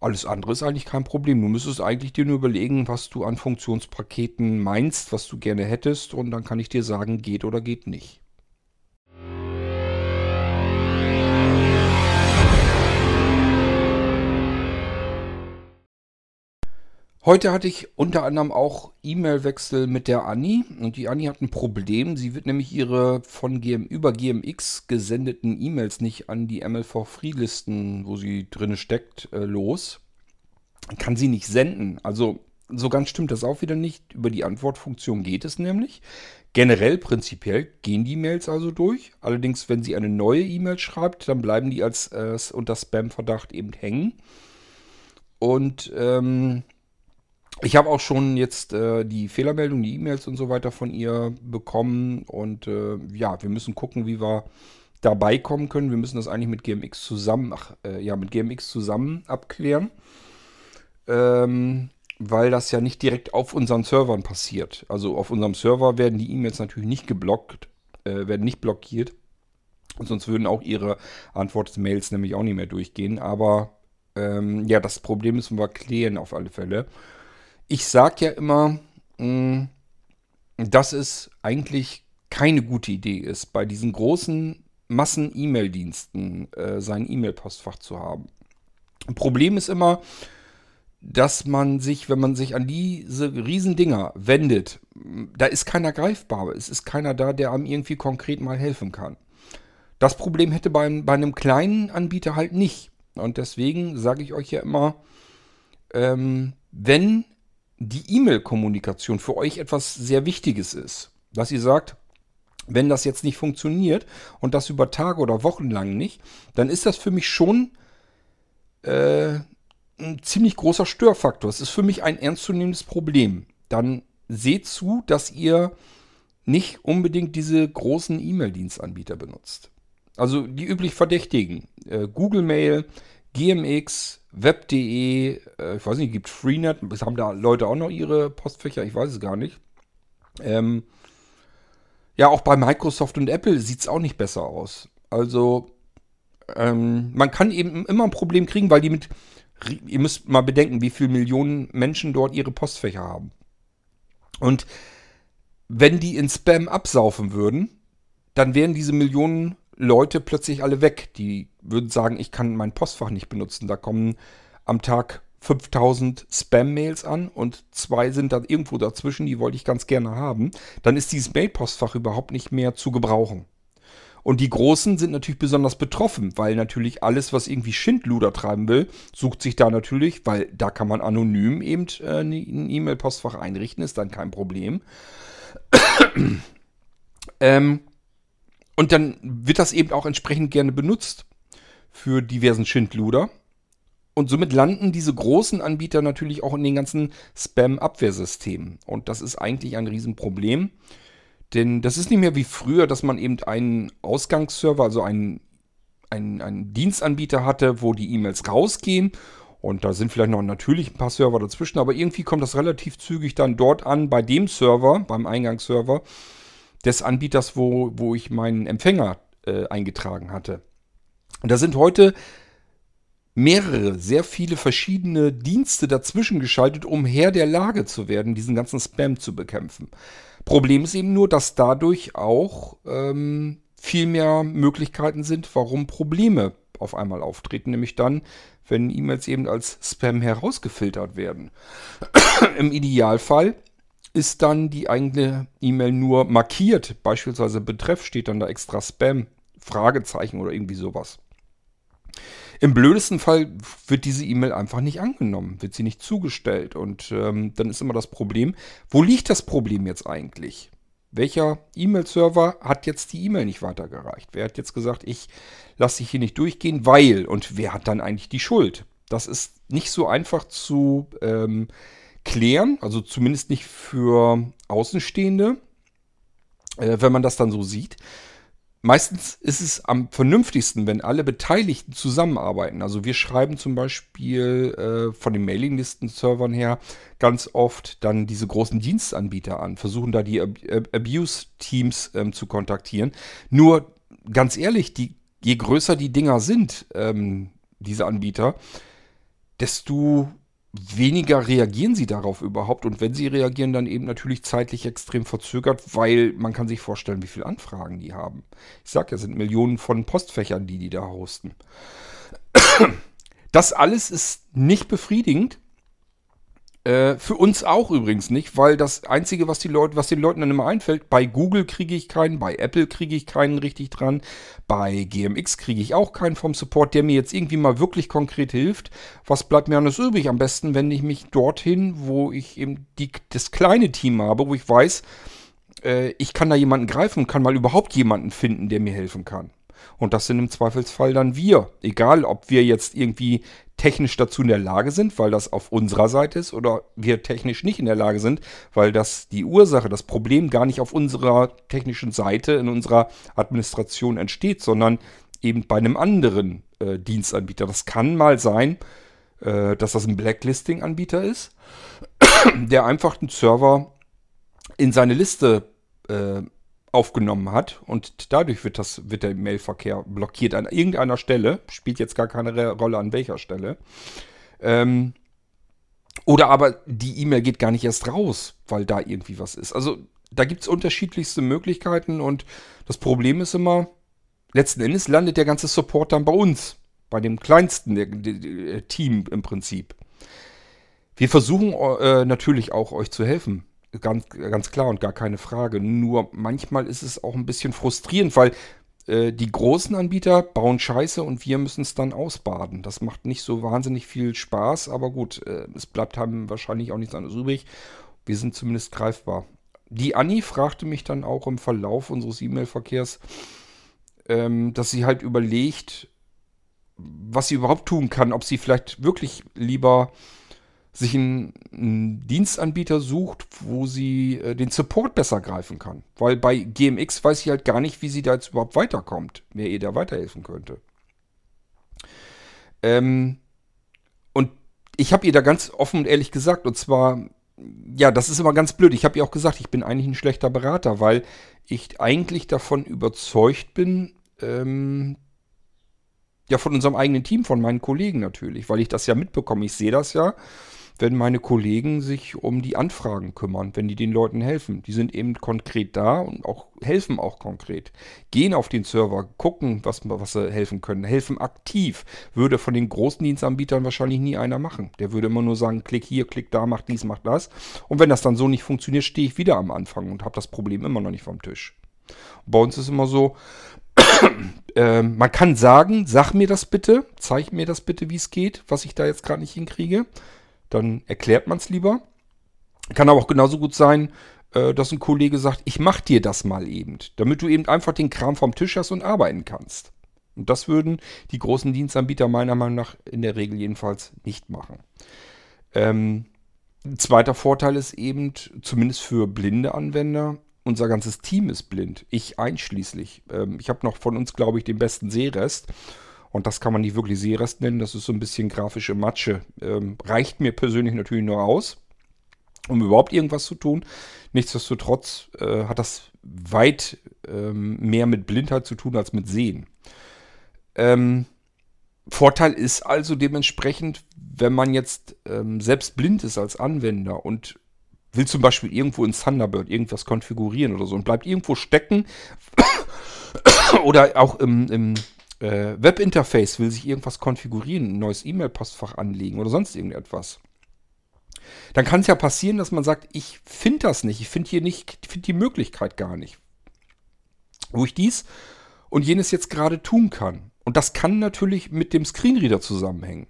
Alles andere ist eigentlich kein Problem. Du müsstest eigentlich dir nur überlegen, was du an Funktionspaketen meinst, was du gerne hättest und dann kann ich dir sagen, geht oder geht nicht. Heute hatte ich unter anderem auch E-Mail-Wechsel mit der Anni. Und die Anni hat ein Problem. Sie wird nämlich ihre von GM, über GMX gesendeten E-Mails nicht an die MLV-Free-Listen, wo sie drin steckt, äh, los. Kann sie nicht senden. Also so ganz stimmt das auch wieder nicht. Über die Antwortfunktion geht es nämlich. Generell, prinzipiell gehen die Mails also durch. Allerdings, wenn sie eine neue E-Mail schreibt, dann bleiben die als äh, unter Spam-Verdacht eben hängen. Und ähm, ich habe auch schon jetzt äh, die Fehlermeldung, die E-Mails und so weiter von ihr bekommen. Und äh, ja, wir müssen gucken, wie wir dabei kommen können. Wir müssen das eigentlich mit GMX zusammen, ach, äh, ja, mit GMX zusammen abklären. Ähm, weil das ja nicht direkt auf unseren Servern passiert. Also auf unserem Server werden die E-Mails natürlich nicht geblockt, äh, werden nicht blockiert. Und sonst würden auch ihre Antwortmails nämlich auch nicht mehr durchgehen. Aber ähm, ja, das Problem müssen wir klären auf alle Fälle ich sage ja immer, mm, dass es eigentlich keine gute Idee ist, bei diesen großen Massen-E-Mail-Diensten äh, sein E-Mail-Postfach zu haben. Problem ist immer, dass man sich, wenn man sich an diese Riesendinger wendet, da ist keiner greifbar. Es ist keiner da, der einem irgendwie konkret mal helfen kann. Das Problem hätte bei, bei einem kleinen Anbieter halt nicht. Und deswegen sage ich euch ja immer, ähm, wenn die E-Mail-Kommunikation für euch etwas sehr Wichtiges ist. Dass ihr sagt, wenn das jetzt nicht funktioniert und das über Tage oder Wochen lang nicht, dann ist das für mich schon äh, ein ziemlich großer Störfaktor. Es ist für mich ein ernstzunehmendes Problem. Dann seht zu, dass ihr nicht unbedingt diese großen E-Mail-Dienstanbieter benutzt. Also die üblich Verdächtigen. Äh, Google Mail, GMX, Web.de, äh, ich weiß nicht, gibt Freenet, haben da Leute auch noch ihre Postfächer, ich weiß es gar nicht. Ähm, ja, auch bei Microsoft und Apple sieht es auch nicht besser aus. Also ähm, man kann eben immer ein Problem kriegen, weil die mit, ihr müsst mal bedenken, wie viele Millionen Menschen dort ihre Postfächer haben. Und wenn die in Spam absaufen würden, dann wären diese Millionen Leute plötzlich alle weg. Die würden sagen, ich kann mein Postfach nicht benutzen. Da kommen am Tag 5000 Spam-Mails an und zwei sind dann irgendwo dazwischen, die wollte ich ganz gerne haben. Dann ist dieses Mail-Postfach überhaupt nicht mehr zu gebrauchen. Und die Großen sind natürlich besonders betroffen, weil natürlich alles, was irgendwie Schindluder treiben will, sucht sich da natürlich, weil da kann man anonym eben äh, ein E-Mail-Postfach einrichten, ist dann kein Problem. ähm, und dann wird das eben auch entsprechend gerne benutzt für diversen Schindluder. Und somit landen diese großen Anbieter natürlich auch in den ganzen Spam-Abwehrsystemen. Und das ist eigentlich ein Riesenproblem. Denn das ist nicht mehr wie früher, dass man eben einen Ausgangsserver, also einen, einen, einen Dienstanbieter hatte, wo die E-Mails rausgehen. Und da sind vielleicht noch natürlich ein paar Server dazwischen, aber irgendwie kommt das relativ zügig dann dort an, bei dem Server, beim Eingangsserver des Anbieters, wo, wo ich meinen Empfänger äh, eingetragen hatte. Und da sind heute mehrere, sehr viele verschiedene Dienste dazwischen geschaltet, um Herr der Lage zu werden, diesen ganzen Spam zu bekämpfen. Problem ist eben nur, dass dadurch auch ähm, viel mehr Möglichkeiten sind, warum Probleme auf einmal auftreten, nämlich dann, wenn E-Mails eben als Spam herausgefiltert werden. Im Idealfall ist dann die eigene E-Mail nur markiert. Beispielsweise Betreff steht dann da extra Spam, Fragezeichen oder irgendwie sowas. Im blödesten Fall wird diese E-Mail einfach nicht angenommen, wird sie nicht zugestellt. Und ähm, dann ist immer das Problem, wo liegt das Problem jetzt eigentlich? Welcher E-Mail-Server hat jetzt die E-Mail nicht weitergereicht? Wer hat jetzt gesagt, ich lasse dich hier nicht durchgehen, weil? Und wer hat dann eigentlich die Schuld? Das ist nicht so einfach zu ähm, klären, also zumindest nicht für Außenstehende, äh, wenn man das dann so sieht. Meistens ist es am vernünftigsten, wenn alle Beteiligten zusammenarbeiten. Also wir schreiben zum Beispiel äh, von den Mailinglisten-Servern her ganz oft dann diese großen Dienstanbieter an, versuchen da die Ab Abuse-Teams ähm, zu kontaktieren. Nur ganz ehrlich, die, je größer die Dinger sind, ähm, diese Anbieter, desto weniger reagieren sie darauf überhaupt. Und wenn sie reagieren, dann eben natürlich zeitlich extrem verzögert, weil man kann sich vorstellen, wie viele Anfragen die haben. Ich sage ja, es sind Millionen von Postfächern, die die da hosten. Das alles ist nicht befriedigend. Äh, für uns auch übrigens nicht, weil das Einzige, was, die Leute, was den Leuten dann immer einfällt, bei Google kriege ich keinen, bei Apple kriege ich keinen richtig dran, bei GMX kriege ich auch keinen vom Support, der mir jetzt irgendwie mal wirklich konkret hilft. Was bleibt mir anders übrig? Am besten wende ich mich dorthin, wo ich eben die, das kleine Team habe, wo ich weiß, äh, ich kann da jemanden greifen und kann mal überhaupt jemanden finden, der mir helfen kann. Und das sind im Zweifelsfall dann wir. Egal, ob wir jetzt irgendwie technisch dazu in der Lage sind, weil das auf unserer Seite ist, oder wir technisch nicht in der Lage sind, weil das die Ursache, das Problem gar nicht auf unserer technischen Seite, in unserer Administration entsteht, sondern eben bei einem anderen äh, Dienstanbieter. Das kann mal sein, äh, dass das ein Blacklisting-Anbieter ist, der einfach einen Server in seine Liste äh, aufgenommen hat und dadurch wird, das, wird der Mailverkehr blockiert an irgendeiner Stelle, spielt jetzt gar keine Rolle an welcher Stelle. Ähm, oder aber die E-Mail geht gar nicht erst raus, weil da irgendwie was ist. Also da gibt es unterschiedlichste Möglichkeiten und das Problem ist immer, letzten Endes landet der ganze Support dann bei uns, bei dem kleinsten der, der, der Team im Prinzip. Wir versuchen äh, natürlich auch euch zu helfen. Ganz, ganz klar und gar keine Frage. Nur manchmal ist es auch ein bisschen frustrierend, weil äh, die großen Anbieter bauen Scheiße und wir müssen es dann ausbaden. Das macht nicht so wahnsinnig viel Spaß, aber gut, äh, es bleibt haben wahrscheinlich auch nichts anderes übrig. Wir sind zumindest greifbar. Die Anni fragte mich dann auch im Verlauf unseres E-Mail-Verkehrs, ähm, dass sie halt überlegt, was sie überhaupt tun kann, ob sie vielleicht wirklich lieber sich einen, einen, Dienstanbieter sucht, wo sie äh, den Support besser greifen kann. Weil bei GMX weiß ich halt gar nicht, wie sie da jetzt überhaupt weiterkommt, wer ihr da weiterhelfen könnte. Ähm, und ich habe ihr da ganz offen und ehrlich gesagt, und zwar ja, das ist immer ganz blöd. Ich habe ja auch gesagt, ich bin eigentlich ein schlechter Berater, weil ich eigentlich davon überzeugt bin, ähm, ja, von unserem eigenen Team, von meinen Kollegen natürlich, weil ich das ja mitbekomme. Ich sehe das ja wenn meine Kollegen sich um die Anfragen kümmern, wenn die den Leuten helfen. Die sind eben konkret da und auch helfen auch konkret. Gehen auf den Server, gucken, was, was sie helfen können, helfen aktiv. Würde von den großen Dienstanbietern wahrscheinlich nie einer machen. Der würde immer nur sagen, klick hier, klick da, mach dies, mach das. Und wenn das dann so nicht funktioniert, stehe ich wieder am Anfang und habe das Problem immer noch nicht vom Tisch. bei uns ist immer so, äh, man kann sagen, sag mir das bitte, zeig mir das bitte, wie es geht, was ich da jetzt gerade nicht hinkriege dann erklärt man es lieber. Kann aber auch genauso gut sein, äh, dass ein Kollege sagt, ich mach dir das mal eben, damit du eben einfach den Kram vom Tisch hast und arbeiten kannst. Und das würden die großen Dienstanbieter meiner Meinung nach in der Regel jedenfalls nicht machen. Ähm, ein zweiter Vorteil ist eben, zumindest für blinde Anwender, unser ganzes Team ist blind. Ich einschließlich. Ähm, ich habe noch von uns, glaube ich, den besten Sehrest. Und das kann man nicht wirklich Seerest nennen. Das ist so ein bisschen grafische Matsche. Ähm, reicht mir persönlich natürlich nur aus, um überhaupt irgendwas zu tun. Nichtsdestotrotz äh, hat das weit ähm, mehr mit Blindheit zu tun als mit Sehen. Ähm, Vorteil ist also dementsprechend, wenn man jetzt ähm, selbst blind ist als Anwender und will zum Beispiel irgendwo in Thunderbird irgendwas konfigurieren oder so und bleibt irgendwo stecken oder auch im, im äh, Webinterface will sich irgendwas konfigurieren, ein neues E-Mail-Postfach anlegen oder sonst irgendetwas. Dann kann es ja passieren, dass man sagt, ich finde das nicht, ich finde hier nicht, finde die Möglichkeit gar nicht. Wo ich dies und jenes jetzt gerade tun kann. Und das kann natürlich mit dem Screenreader zusammenhängen.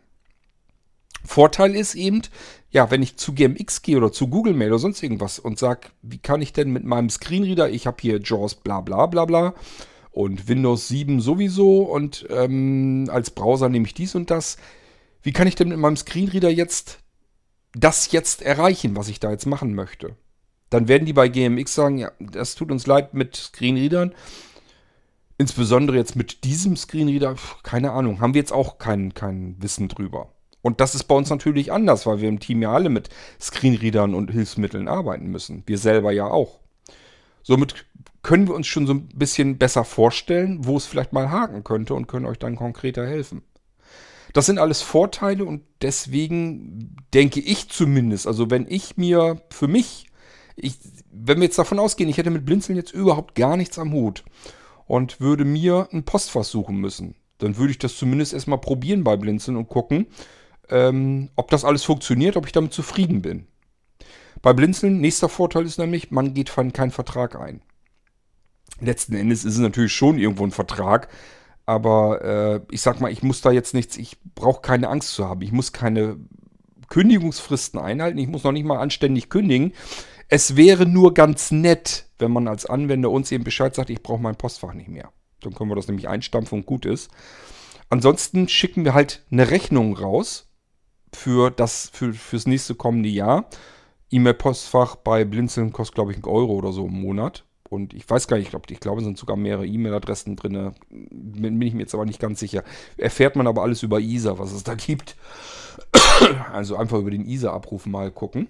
Vorteil ist eben, ja, wenn ich zu GMX gehe oder zu Google Mail oder sonst irgendwas und sage, wie kann ich denn mit meinem Screenreader, ich habe hier JAWS bla bla bla bla, und Windows 7 sowieso und ähm, als Browser nehme ich dies und das. Wie kann ich denn mit meinem Screenreader jetzt das jetzt erreichen, was ich da jetzt machen möchte? Dann werden die bei GMX sagen, ja, das tut uns leid mit Screenreadern. Insbesondere jetzt mit diesem Screenreader, keine Ahnung, haben wir jetzt auch kein, kein Wissen drüber. Und das ist bei uns natürlich anders, weil wir im Team ja alle mit Screenreadern und Hilfsmitteln arbeiten müssen. Wir selber ja auch. Somit können wir uns schon so ein bisschen besser vorstellen, wo es vielleicht mal haken könnte und können euch dann konkreter helfen. Das sind alles Vorteile und deswegen denke ich zumindest, also wenn ich mir für mich, ich, wenn wir jetzt davon ausgehen, ich hätte mit Blinzeln jetzt überhaupt gar nichts am Hut und würde mir ein Postfach suchen müssen, dann würde ich das zumindest erstmal probieren bei Blinzeln und gucken, ähm, ob das alles funktioniert, ob ich damit zufrieden bin. Bei Blinzeln, nächster Vorteil ist nämlich, man geht keinen Vertrag ein. Letzten Endes ist es natürlich schon irgendwo ein Vertrag, aber äh, ich sag mal, ich muss da jetzt nichts, ich brauche keine Angst zu haben. Ich muss keine Kündigungsfristen einhalten, ich muss noch nicht mal anständig kündigen. Es wäre nur ganz nett, wenn man als Anwender uns eben Bescheid sagt, ich brauche mein Postfach nicht mehr. Dann können wir das nämlich einstampfen und gut ist. Ansonsten schicken wir halt eine Rechnung raus für das, für, fürs nächste kommende Jahr. E-Mail-Postfach bei Blinzeln kostet, glaube ich, einen Euro oder so im Monat. Und ich weiß gar nicht, ich glaube, ich glaube, es sind sogar mehrere E-Mail-Adressen drin. Bin, bin ich mir jetzt aber nicht ganz sicher. Erfährt man aber alles über ISA, was es da gibt. also einfach über den ISA-Abruf mal gucken.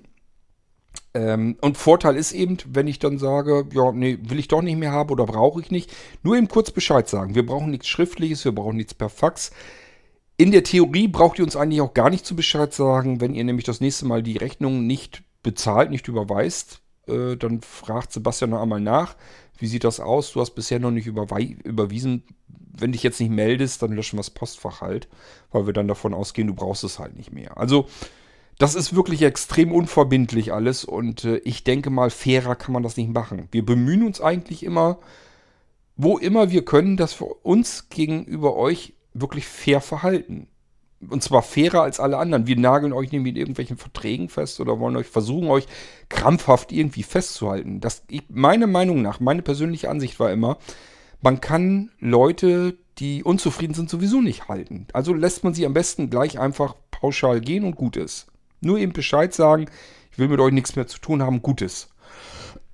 Ähm, und Vorteil ist eben, wenn ich dann sage, ja, nee, will ich doch nicht mehr haben oder brauche ich nicht, nur eben kurz Bescheid sagen. Wir brauchen nichts Schriftliches, wir brauchen nichts per Fax. In der Theorie braucht ihr uns eigentlich auch gar nicht zu Bescheid sagen, wenn ihr nämlich das nächste Mal die Rechnung nicht bezahlt, nicht überweist, äh, dann fragt Sebastian noch einmal nach, wie sieht das aus? Du hast bisher noch nicht überwiesen. Wenn dich jetzt nicht meldest, dann löschen wir das Postfach halt, weil wir dann davon ausgehen, du brauchst es halt nicht mehr. Also, das ist wirklich extrem unverbindlich alles und äh, ich denke mal, fairer kann man das nicht machen. Wir bemühen uns eigentlich immer, wo immer wir können, dass wir uns gegenüber euch wirklich fair verhalten. Und zwar fairer als alle anderen. Wir nageln euch nämlich in irgendwelchen Verträgen fest oder wollen euch versuchen, euch krampfhaft irgendwie festzuhalten. Das, ich, meine Meinung nach, meine persönliche Ansicht war immer, man kann Leute, die unzufrieden sind, sowieso nicht halten. Also lässt man sie am besten gleich einfach pauschal gehen und gut ist. Nur eben Bescheid sagen, ich will mit euch nichts mehr zu tun haben, Gutes.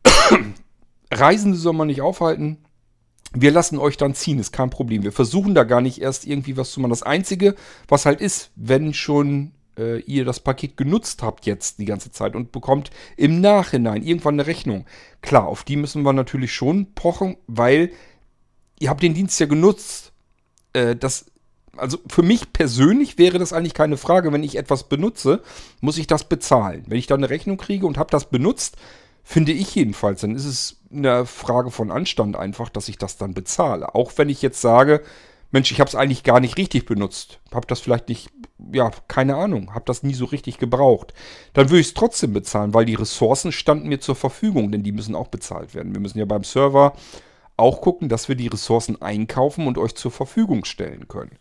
Reisende soll man nicht aufhalten. Wir lassen euch dann ziehen, ist kein Problem. Wir versuchen da gar nicht erst irgendwie was zu machen. Das Einzige, was halt ist, wenn schon äh, ihr das Paket genutzt habt jetzt die ganze Zeit und bekommt im Nachhinein irgendwann eine Rechnung. Klar, auf die müssen wir natürlich schon pochen, weil ihr habt den Dienst ja genutzt. Äh, das, also für mich persönlich wäre das eigentlich keine Frage. Wenn ich etwas benutze, muss ich das bezahlen. Wenn ich dann eine Rechnung kriege und habe das benutzt, finde ich jedenfalls, dann ist es eine Frage von Anstand einfach, dass ich das dann bezahle. Auch wenn ich jetzt sage, Mensch, ich habe es eigentlich gar nicht richtig benutzt. Habe das vielleicht nicht, ja, keine Ahnung, habe das nie so richtig gebraucht. Dann würde ich es trotzdem bezahlen, weil die Ressourcen standen mir zur Verfügung, denn die müssen auch bezahlt werden. Wir müssen ja beim Server auch gucken, dass wir die Ressourcen einkaufen und euch zur Verfügung stellen können.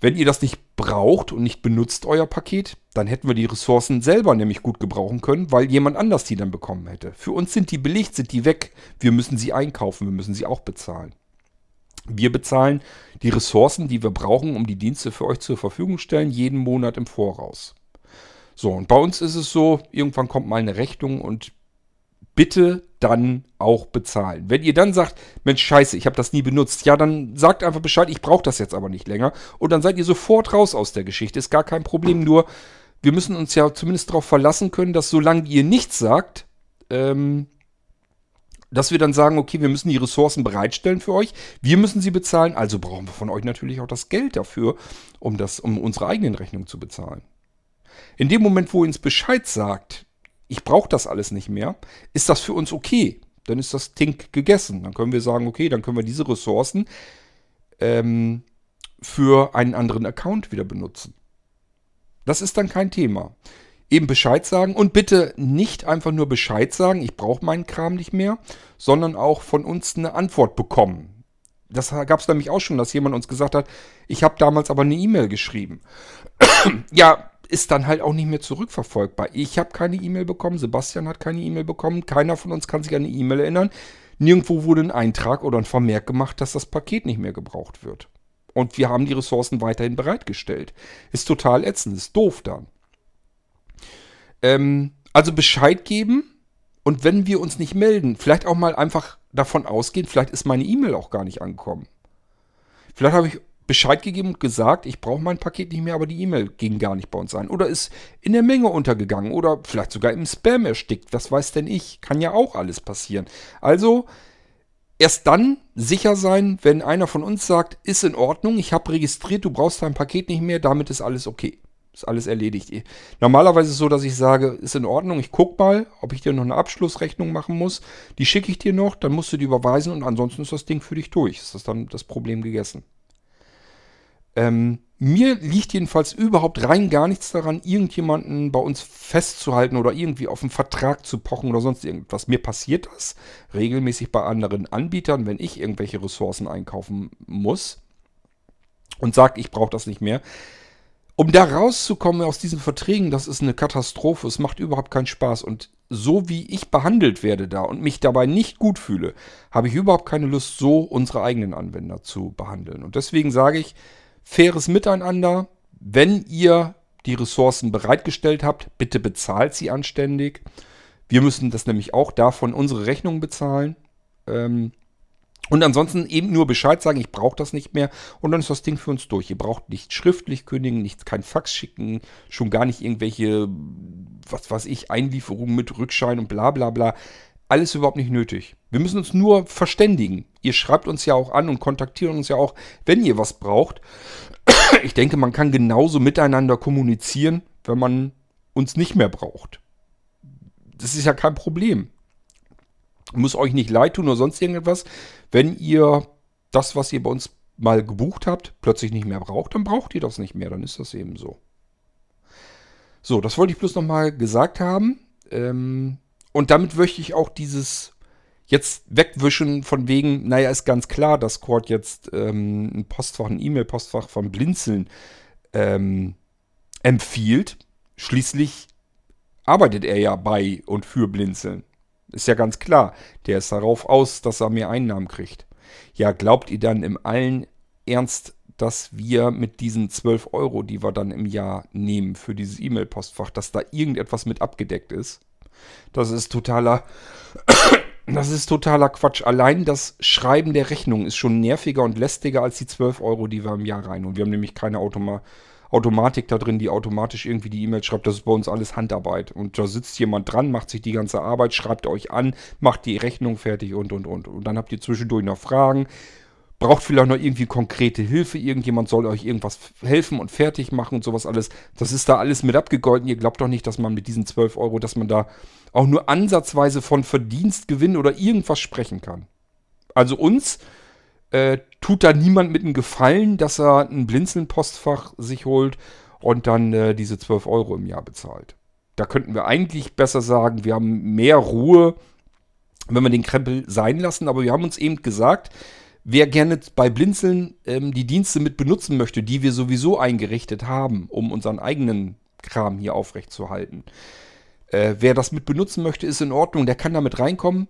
Wenn ihr das nicht braucht und nicht benutzt, euer Paket, dann hätten wir die Ressourcen selber nämlich gut gebrauchen können, weil jemand anders die dann bekommen hätte. Für uns sind die belegt, sind die weg. Wir müssen sie einkaufen, wir müssen sie auch bezahlen. Wir bezahlen die Ressourcen, die wir brauchen, um die Dienste für euch zur Verfügung stellen, jeden Monat im Voraus. So, und bei uns ist es so, irgendwann kommt mal eine Rechnung und bitte dann auch bezahlen. Wenn ihr dann sagt, Mensch, scheiße, ich habe das nie benutzt, ja, dann sagt einfach Bescheid, ich brauche das jetzt aber nicht länger. Und dann seid ihr sofort raus aus der Geschichte. Ist gar kein Problem, nur wir müssen uns ja zumindest darauf verlassen können, dass solange ihr nichts sagt, ähm, dass wir dann sagen, okay, wir müssen die Ressourcen bereitstellen für euch, wir müssen sie bezahlen, also brauchen wir von euch natürlich auch das Geld dafür, um, das, um unsere eigenen Rechnungen zu bezahlen. In dem Moment, wo ihr uns Bescheid sagt, ich brauche das alles nicht mehr, ist das für uns okay. Dann ist das Ding gegessen. Dann können wir sagen, okay, dann können wir diese Ressourcen ähm, für einen anderen Account wieder benutzen. Das ist dann kein Thema eben Bescheid sagen und bitte nicht einfach nur Bescheid sagen, ich brauche meinen Kram nicht mehr, sondern auch von uns eine Antwort bekommen. Das gab es nämlich auch schon, dass jemand uns gesagt hat, ich habe damals aber eine E-Mail geschrieben. ja, ist dann halt auch nicht mehr zurückverfolgbar. Ich habe keine E-Mail bekommen, Sebastian hat keine E-Mail bekommen, keiner von uns kann sich an eine E-Mail erinnern. Nirgendwo wurde ein Eintrag oder ein Vermerk gemacht, dass das Paket nicht mehr gebraucht wird. Und wir haben die Ressourcen weiterhin bereitgestellt. Ist total ätzend, ist doof dann. Ähm, also Bescheid geben und wenn wir uns nicht melden, vielleicht auch mal einfach davon ausgehen, vielleicht ist meine E-Mail auch gar nicht angekommen. Vielleicht habe ich Bescheid gegeben und gesagt, ich brauche mein Paket nicht mehr, aber die E-Mail ging gar nicht bei uns ein. Oder ist in der Menge untergegangen oder vielleicht sogar im Spam erstickt. Was weiß denn ich? Kann ja auch alles passieren. Also erst dann sicher sein, wenn einer von uns sagt, ist in Ordnung, ich habe registriert, du brauchst dein Paket nicht mehr, damit ist alles okay. Ist alles erledigt. Normalerweise ist es so, dass ich sage, ist in Ordnung, ich gucke mal, ob ich dir noch eine Abschlussrechnung machen muss. Die schicke ich dir noch, dann musst du die überweisen und ansonsten ist das Ding für dich durch. Ist das dann das Problem gegessen. Ähm, mir liegt jedenfalls überhaupt rein gar nichts daran, irgendjemanden bei uns festzuhalten oder irgendwie auf einen Vertrag zu pochen oder sonst irgendwas. Mir passiert das regelmäßig bei anderen Anbietern, wenn ich irgendwelche Ressourcen einkaufen muss und sage, ich brauche das nicht mehr um da rauszukommen aus diesen Verträgen, das ist eine Katastrophe. Es macht überhaupt keinen Spaß. Und so wie ich behandelt werde da und mich dabei nicht gut fühle, habe ich überhaupt keine Lust, so unsere eigenen Anwender zu behandeln. Und deswegen sage ich, faires Miteinander. Wenn ihr die Ressourcen bereitgestellt habt, bitte bezahlt sie anständig. Wir müssen das nämlich auch davon unsere Rechnungen bezahlen. Ähm, und ansonsten eben nur Bescheid sagen, ich brauche das nicht mehr und dann ist das Ding für uns durch. Ihr braucht nicht schriftlich kündigen, nicht kein Fax schicken, schon gar nicht irgendwelche, was weiß ich, Einlieferungen mit Rückschein und bla bla bla. Alles überhaupt nicht nötig. Wir müssen uns nur verständigen. Ihr schreibt uns ja auch an und kontaktiert uns ja auch, wenn ihr was braucht. Ich denke, man kann genauso miteinander kommunizieren, wenn man uns nicht mehr braucht. Das ist ja kein Problem. Muss euch nicht leid tun oder sonst irgendetwas. Wenn ihr das, was ihr bei uns mal gebucht habt, plötzlich nicht mehr braucht, dann braucht ihr das nicht mehr. Dann ist das eben so. So, das wollte ich bloß nochmal gesagt haben. Ähm, und damit möchte ich auch dieses jetzt wegwischen von wegen, naja, ist ganz klar, dass Cord jetzt ähm, ein Postfach, ein E-Mail-Postfach von Blinzeln ähm, empfiehlt. Schließlich arbeitet er ja bei und für Blinzeln. Ist ja ganz klar. Der ist darauf aus, dass er mehr Einnahmen kriegt. Ja, glaubt ihr dann im allen Ernst, dass wir mit diesen 12 Euro, die wir dann im Jahr nehmen für dieses E-Mail-Postfach, dass da irgendetwas mit abgedeckt ist? Das ist totaler. Das ist totaler Quatsch. Allein das Schreiben der Rechnung ist schon nerviger und lästiger als die 12 Euro, die wir im Jahr rein. Und wir haben nämlich keine Automa Automatik da drin, die automatisch irgendwie die E-Mail schreibt. Das ist bei uns alles Handarbeit. Und da sitzt jemand dran, macht sich die ganze Arbeit, schreibt euch an, macht die Rechnung fertig und, und, und. Und dann habt ihr zwischendurch noch Fragen. Braucht vielleicht noch irgendwie konkrete Hilfe. Irgendjemand soll euch irgendwas helfen und fertig machen und sowas alles. Das ist da alles mit abgegolten. Ihr glaubt doch nicht, dass man mit diesen 12 Euro, dass man da auch nur ansatzweise von Verdienstgewinn oder irgendwas sprechen kann. Also uns äh, tut da niemand mit einem Gefallen, dass er ein Blinzeln-Postfach sich holt und dann äh, diese 12 Euro im Jahr bezahlt. Da könnten wir eigentlich besser sagen, wir haben mehr Ruhe, wenn wir den Krempel sein lassen. Aber wir haben uns eben gesagt, wer gerne bei Blinzeln ähm, die Dienste mit benutzen möchte, die wir sowieso eingerichtet haben, um unseren eigenen Kram hier aufrechtzuerhalten. Äh, wer das mit benutzen möchte, ist in Ordnung. Der kann damit reinkommen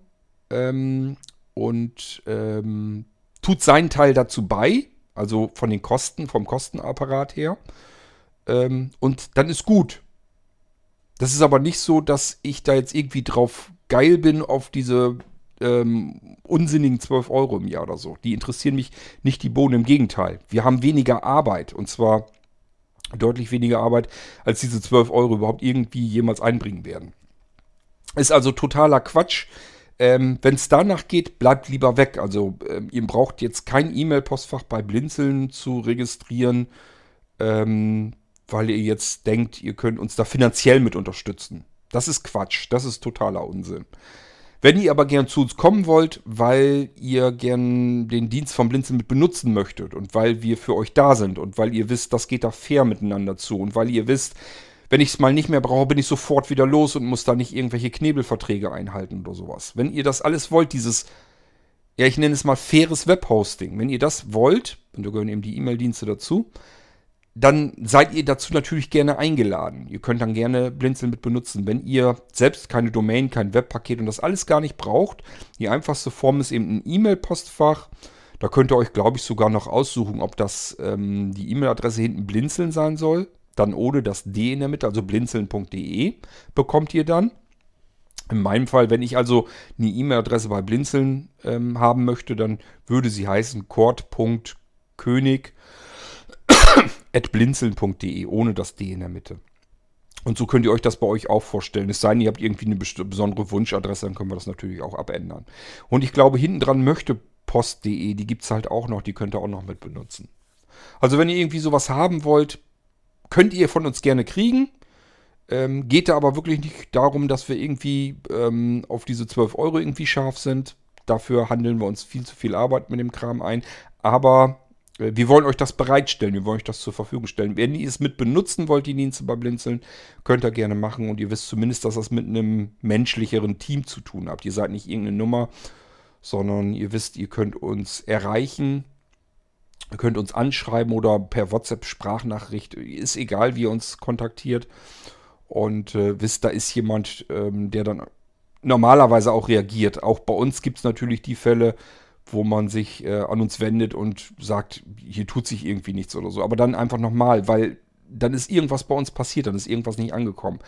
ähm, und ähm, tut seinen Teil dazu bei, also von den Kosten, vom Kostenapparat her. Ähm, und dann ist gut. Das ist aber nicht so, dass ich da jetzt irgendwie drauf geil bin auf diese ähm, unsinnigen 12 Euro im Jahr oder so. Die interessieren mich nicht die Bohnen, im Gegenteil. Wir haben weniger Arbeit und zwar deutlich weniger Arbeit, als diese 12 Euro überhaupt irgendwie jemals einbringen werden. Ist also totaler Quatsch. Ähm, Wenn es danach geht, bleibt lieber weg. Also ähm, ihr braucht jetzt kein E-Mail-Postfach bei Blinzeln zu registrieren, ähm, weil ihr jetzt denkt, ihr könnt uns da finanziell mit unterstützen. Das ist Quatsch. Das ist totaler Unsinn. Wenn ihr aber gern zu uns kommen wollt, weil ihr gern den Dienst vom Blinzeln mit benutzen möchtet und weil wir für euch da sind und weil ihr wisst, das geht da fair miteinander zu und weil ihr wisst, wenn ich es mal nicht mehr brauche, bin ich sofort wieder los und muss da nicht irgendwelche Knebelverträge einhalten oder sowas. Wenn ihr das alles wollt, dieses, ja, ich nenne es mal faires Webhosting, wenn ihr das wollt, und da gehören eben die E-Mail-Dienste dazu, dann seid ihr dazu natürlich gerne eingeladen. Ihr könnt dann gerne Blinzeln mit benutzen. Wenn ihr selbst keine Domain, kein Webpaket und das alles gar nicht braucht, die einfachste Form ist eben ein E-Mail-Postfach. Da könnt ihr euch, glaube ich, sogar noch aussuchen, ob das ähm, die E-Mail-Adresse hinten blinzeln sein soll dann ohne das D in der Mitte, also blinzeln.de bekommt ihr dann. In meinem Fall, wenn ich also eine E-Mail-Adresse bei Blinzeln ähm, haben möchte, dann würde sie heißen kord.könig at blinzeln.de ohne das D in der Mitte. Und so könnt ihr euch das bei euch auch vorstellen. Es sei denn, ihr habt irgendwie eine besondere Wunschadresse, dann können wir das natürlich auch abändern. Und ich glaube, hinten dran möchte post.de, die gibt es halt auch noch, die könnt ihr auch noch mit benutzen. Also wenn ihr irgendwie sowas haben wollt, Könnt ihr von uns gerne kriegen. Ähm, geht da aber wirklich nicht darum, dass wir irgendwie ähm, auf diese 12 Euro irgendwie scharf sind. Dafür handeln wir uns viel zu viel Arbeit mit dem Kram ein. Aber wir wollen euch das bereitstellen. Wir wollen euch das zur Verfügung stellen. Wenn ihr es mit benutzen wollt, die Dienste bei Blinzeln, könnt ihr gerne machen. Und ihr wisst zumindest, dass das mit einem menschlicheren Team zu tun habt. Ihr seid nicht irgendeine Nummer, sondern ihr wisst, ihr könnt uns erreichen Ihr könnt uns anschreiben oder per WhatsApp-Sprachnachricht. Ist egal, wie ihr uns kontaktiert. Und äh, wisst, da ist jemand, ähm, der dann normalerweise auch reagiert. Auch bei uns gibt es natürlich die Fälle, wo man sich äh, an uns wendet und sagt, hier tut sich irgendwie nichts oder so. Aber dann einfach nochmal, weil dann ist irgendwas bei uns passiert, dann ist irgendwas nicht angekommen.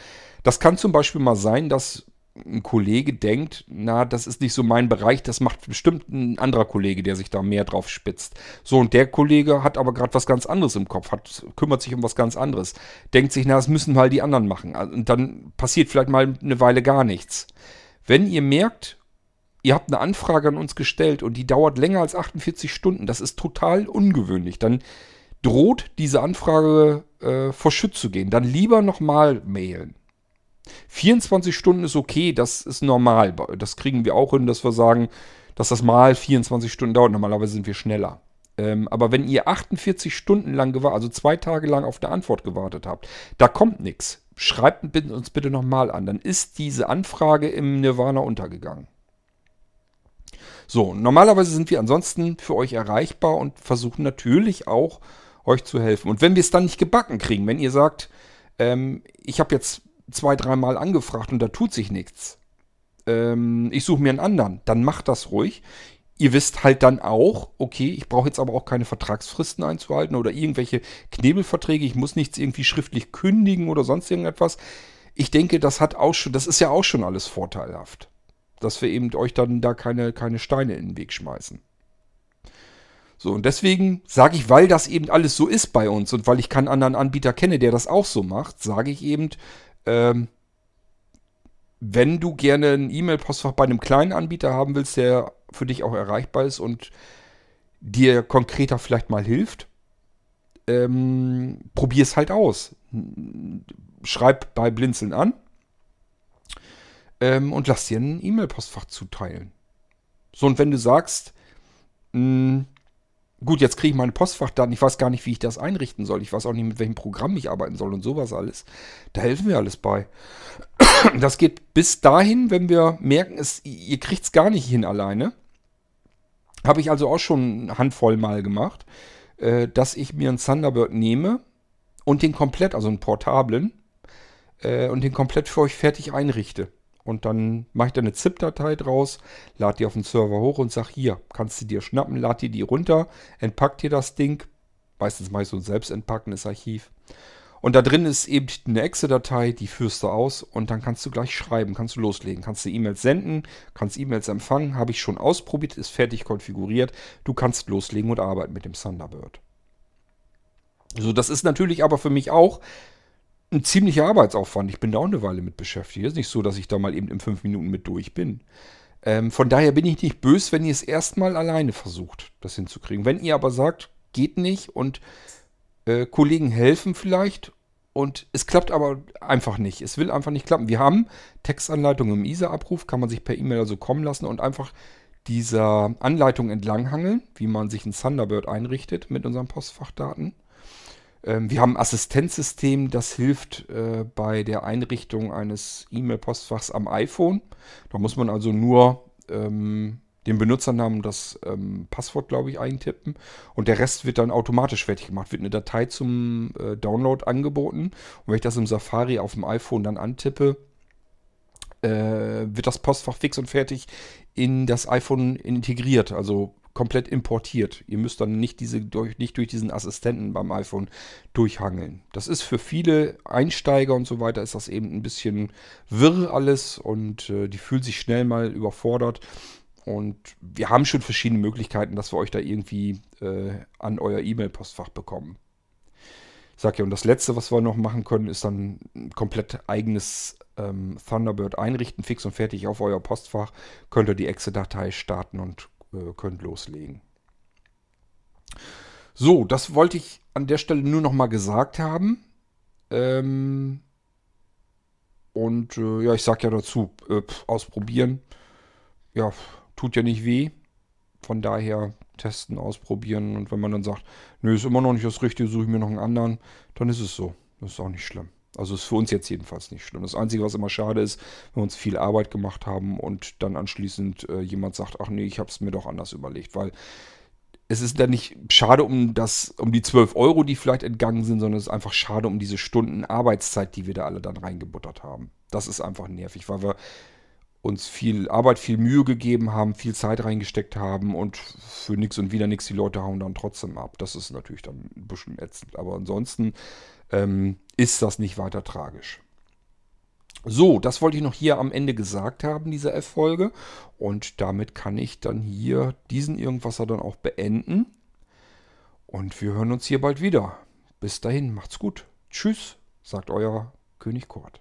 Das kann zum Beispiel mal sein, dass ein Kollege denkt, na, das ist nicht so mein Bereich, das macht bestimmt ein anderer Kollege, der sich da mehr drauf spitzt. So, und der Kollege hat aber gerade was ganz anderes im Kopf, hat, kümmert sich um was ganz anderes. Denkt sich, na, das müssen mal die anderen machen. Und dann passiert vielleicht mal eine Weile gar nichts. Wenn ihr merkt, ihr habt eine Anfrage an uns gestellt und die dauert länger als 48 Stunden, das ist total ungewöhnlich, dann droht diese Anfrage äh, vor Schütz zu gehen. Dann lieber nochmal mailen. 24 Stunden ist okay, das ist normal. Das kriegen wir auch hin, dass wir sagen, dass das mal 24 Stunden dauert. Normalerweise sind wir schneller. Ähm, aber wenn ihr 48 Stunden lang gewartet, also zwei Tage lang auf eine Antwort gewartet habt, da kommt nichts. Schreibt uns bitte nochmal an. Dann ist diese Anfrage im Nirvana untergegangen. So, normalerweise sind wir ansonsten für euch erreichbar und versuchen natürlich auch euch zu helfen. Und wenn wir es dann nicht gebacken kriegen, wenn ihr sagt, ähm, ich habe jetzt zwei, dreimal angefragt und da tut sich nichts. Ähm, ich suche mir einen anderen. Dann macht das ruhig. Ihr wisst halt dann auch, okay, ich brauche jetzt aber auch keine Vertragsfristen einzuhalten oder irgendwelche Knebelverträge. Ich muss nichts irgendwie schriftlich kündigen oder sonst irgendetwas. Ich denke, das hat auch schon, das ist ja auch schon alles vorteilhaft. Dass wir eben euch dann da keine, keine Steine in den Weg schmeißen. So, und deswegen sage ich, weil das eben alles so ist bei uns und weil ich keinen anderen Anbieter kenne, der das auch so macht, sage ich eben, ähm, wenn du gerne ein E-Mail-Postfach bei einem kleinen Anbieter haben willst, der für dich auch erreichbar ist und dir konkreter vielleicht mal hilft, ähm, probier es halt aus. Schreib bei Blinzeln an ähm, und lass dir ein E-Mail-Postfach zuteilen. So, und wenn du sagst, mh, hm, gut, jetzt kriege ich meine Postfachdaten, ich weiß gar nicht, wie ich das einrichten soll, ich weiß auch nicht, mit welchem Programm ich arbeiten soll und sowas alles, da helfen wir alles bei. Das geht bis dahin, wenn wir merken, es, ihr kriegt es gar nicht hin alleine. Habe ich also auch schon eine Handvoll mal gemacht, äh, dass ich mir einen Thunderbird nehme und den komplett, also einen portablen, äh, und den komplett für euch fertig einrichte. Und dann mache ich da eine ZIP-Datei draus, lade die auf den Server hoch und sage, hier, kannst du dir schnappen, lad dir die runter, entpack dir das Ding. Meistens mache ich so ein selbst entpackendes Archiv. Und da drin ist eben eine Exe-Datei, die führst du aus und dann kannst du gleich schreiben, kannst du loslegen, kannst du E-Mails senden, kannst E-Mails empfangen, habe ich schon ausprobiert, ist fertig konfiguriert. Du kannst loslegen und arbeiten mit dem Thunderbird. So, das ist natürlich aber für mich auch ein ziemlicher Arbeitsaufwand. Ich bin da auch eine Weile mit beschäftigt. Es ist nicht so, dass ich da mal eben in fünf Minuten mit durch bin. Ähm, von daher bin ich nicht böse, wenn ihr es erstmal alleine versucht, das hinzukriegen. Wenn ihr aber sagt, geht nicht und äh, Kollegen helfen vielleicht und es klappt aber einfach nicht. Es will einfach nicht klappen. Wir haben Textanleitungen im ISA-Abruf, kann man sich per E-Mail also kommen lassen und einfach dieser Anleitung entlanghangeln, wie man sich ein Thunderbird einrichtet mit unseren Postfachdaten. Ähm, wir haben ein Assistenzsystem, das hilft äh, bei der Einrichtung eines E-Mail-Postfachs am iPhone. Da muss man also nur ähm, den Benutzernamen und das ähm, Passwort, glaube ich, eintippen. Und der Rest wird dann automatisch fertig gemacht. Wird eine Datei zum äh, Download angeboten. Und wenn ich das im Safari auf dem iPhone dann antippe, äh, wird das Postfach fix und fertig in das iPhone integriert. Also komplett importiert. Ihr müsst dann nicht, diese, durch, nicht durch diesen Assistenten beim iPhone durchhangeln. Das ist für viele Einsteiger und so weiter, ist das eben ein bisschen wirr alles und äh, die fühlen sich schnell mal überfordert. Und wir haben schon verschiedene Möglichkeiten, dass wir euch da irgendwie äh, an euer E-Mail-Postfach bekommen. Ich sag ja, und das letzte, was wir noch machen können, ist dann ein komplett eigenes ähm, Thunderbird einrichten, fix und fertig auf euer Postfach. Könnt ihr die Exe-Datei starten und äh, könnt loslegen. So, das wollte ich an der Stelle nur noch mal gesagt haben. Ähm und äh, ja, ich sag ja dazu, äh, ausprobieren. Ja, tut ja nicht weh. Von daher testen, ausprobieren. Und wenn man dann sagt, nö, ist immer noch nicht das Richtige, suche ich mir noch einen anderen, dann ist es so. Das ist auch nicht schlimm. Also ist für uns jetzt jedenfalls nicht schlimm. Das Einzige, was immer schade ist, wenn wir uns viel Arbeit gemacht haben und dann anschließend äh, jemand sagt, ach nee, ich habe es mir doch anders überlegt, weil es ist dann nicht schade um das, um die 12 Euro, die vielleicht entgangen sind, sondern es ist einfach schade um diese Stunden Arbeitszeit, die wir da alle dann reingebuttert haben. Das ist einfach nervig, weil wir uns viel Arbeit, viel Mühe gegeben haben, viel Zeit reingesteckt haben und für nichts und wieder nichts, die Leute hauen dann trotzdem ab. Das ist natürlich dann ein bisschen ätzend. Aber ansonsten ähm, ist das nicht weiter tragisch. So, das wollte ich noch hier am Ende gesagt haben, diese F-Folge. Und damit kann ich dann hier diesen Irgendwasser dann auch beenden. Und wir hören uns hier bald wieder. Bis dahin, macht's gut. Tschüss, sagt euer König Kurt.